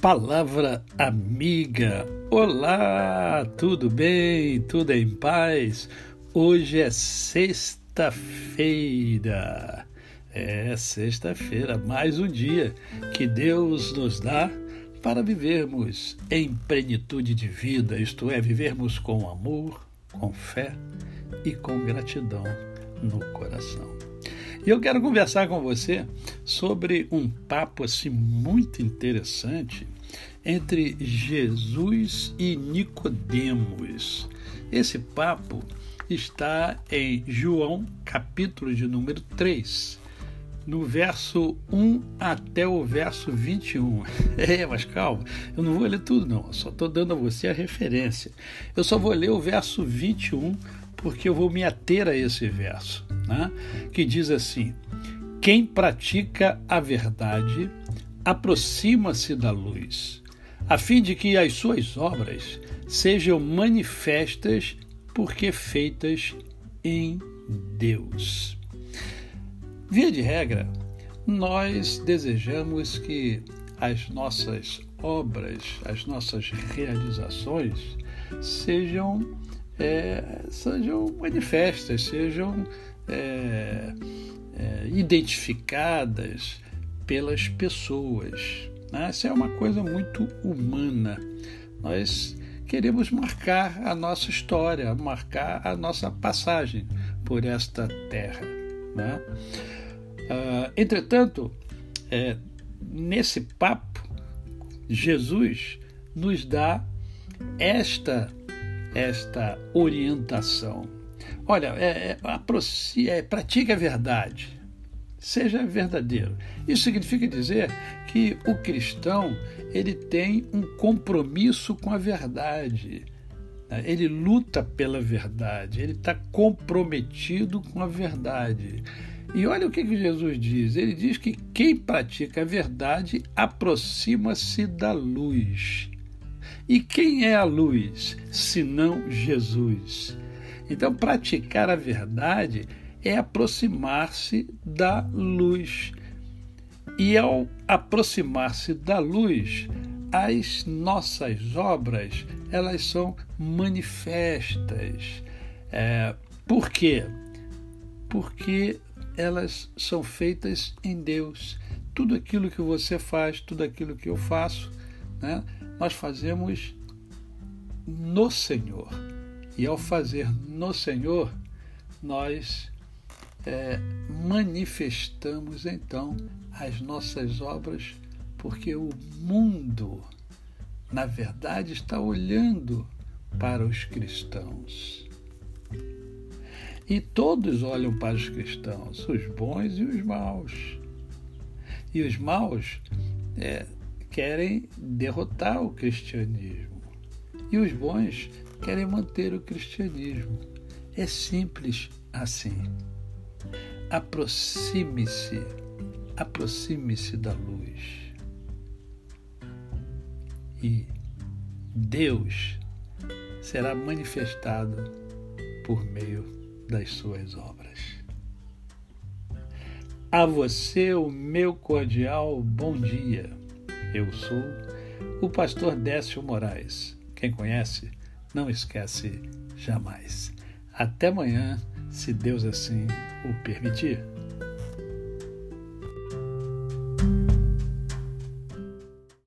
Palavra amiga. Olá, tudo bem? Tudo em paz? Hoje é sexta-feira. É sexta-feira, mais um dia que Deus nos dá para vivermos em plenitude de vida, isto é, vivermos com amor, com fé e com gratidão no coração. E eu quero conversar com você sobre um papo assim muito interessante entre Jesus e Nicodemos. Esse papo está em João, capítulo de número 3, no verso 1 até o verso 21. É, mas calma, eu não vou ler tudo não, eu só estou dando a você a referência. Eu só vou ler o verso 21 porque eu vou me ater a esse verso, né? que diz assim: Quem pratica a verdade aproxima-se da luz, a fim de que as suas obras sejam manifestas porque feitas em Deus. Via de regra, nós desejamos que as nossas obras, as nossas realizações sejam é, sejam manifestas, sejam é, é, identificadas pelas pessoas. Né? Essa é uma coisa muito humana. Nós queremos marcar a nossa história, marcar a nossa passagem por esta terra. Né? Uh, entretanto, é, nesse papo, Jesus nos dá esta esta orientação. Olha, é, é, é, pratique a verdade, seja verdadeiro. Isso significa dizer que o cristão ele tem um compromisso com a verdade. Né? Ele luta pela verdade, ele está comprometido com a verdade. E olha o que, que Jesus diz: ele diz que quem pratica a verdade aproxima-se da luz. E quem é a luz, senão Jesus? Então, praticar a verdade é aproximar-se da luz. E ao aproximar-se da luz, as nossas obras elas são manifestas. É, por quê? Porque elas são feitas em Deus. Tudo aquilo que você faz, tudo aquilo que eu faço, né? nós fazemos no Senhor. E ao fazer no Senhor, nós é, manifestamos então as nossas obras, porque o mundo, na verdade, está olhando para os cristãos. E todos olham para os cristãos, os bons e os maus. E os maus é, querem derrotar o cristianismo e os bons querem manter o cristianismo. É simples assim. Aproxime-se, aproxime-se da luz. E Deus será manifestado por meio das suas obras. A você o meu cordial bom dia. Eu sou o pastor Décio Moraes. Quem conhece, não esquece jamais. Até amanhã, se Deus assim o permitir.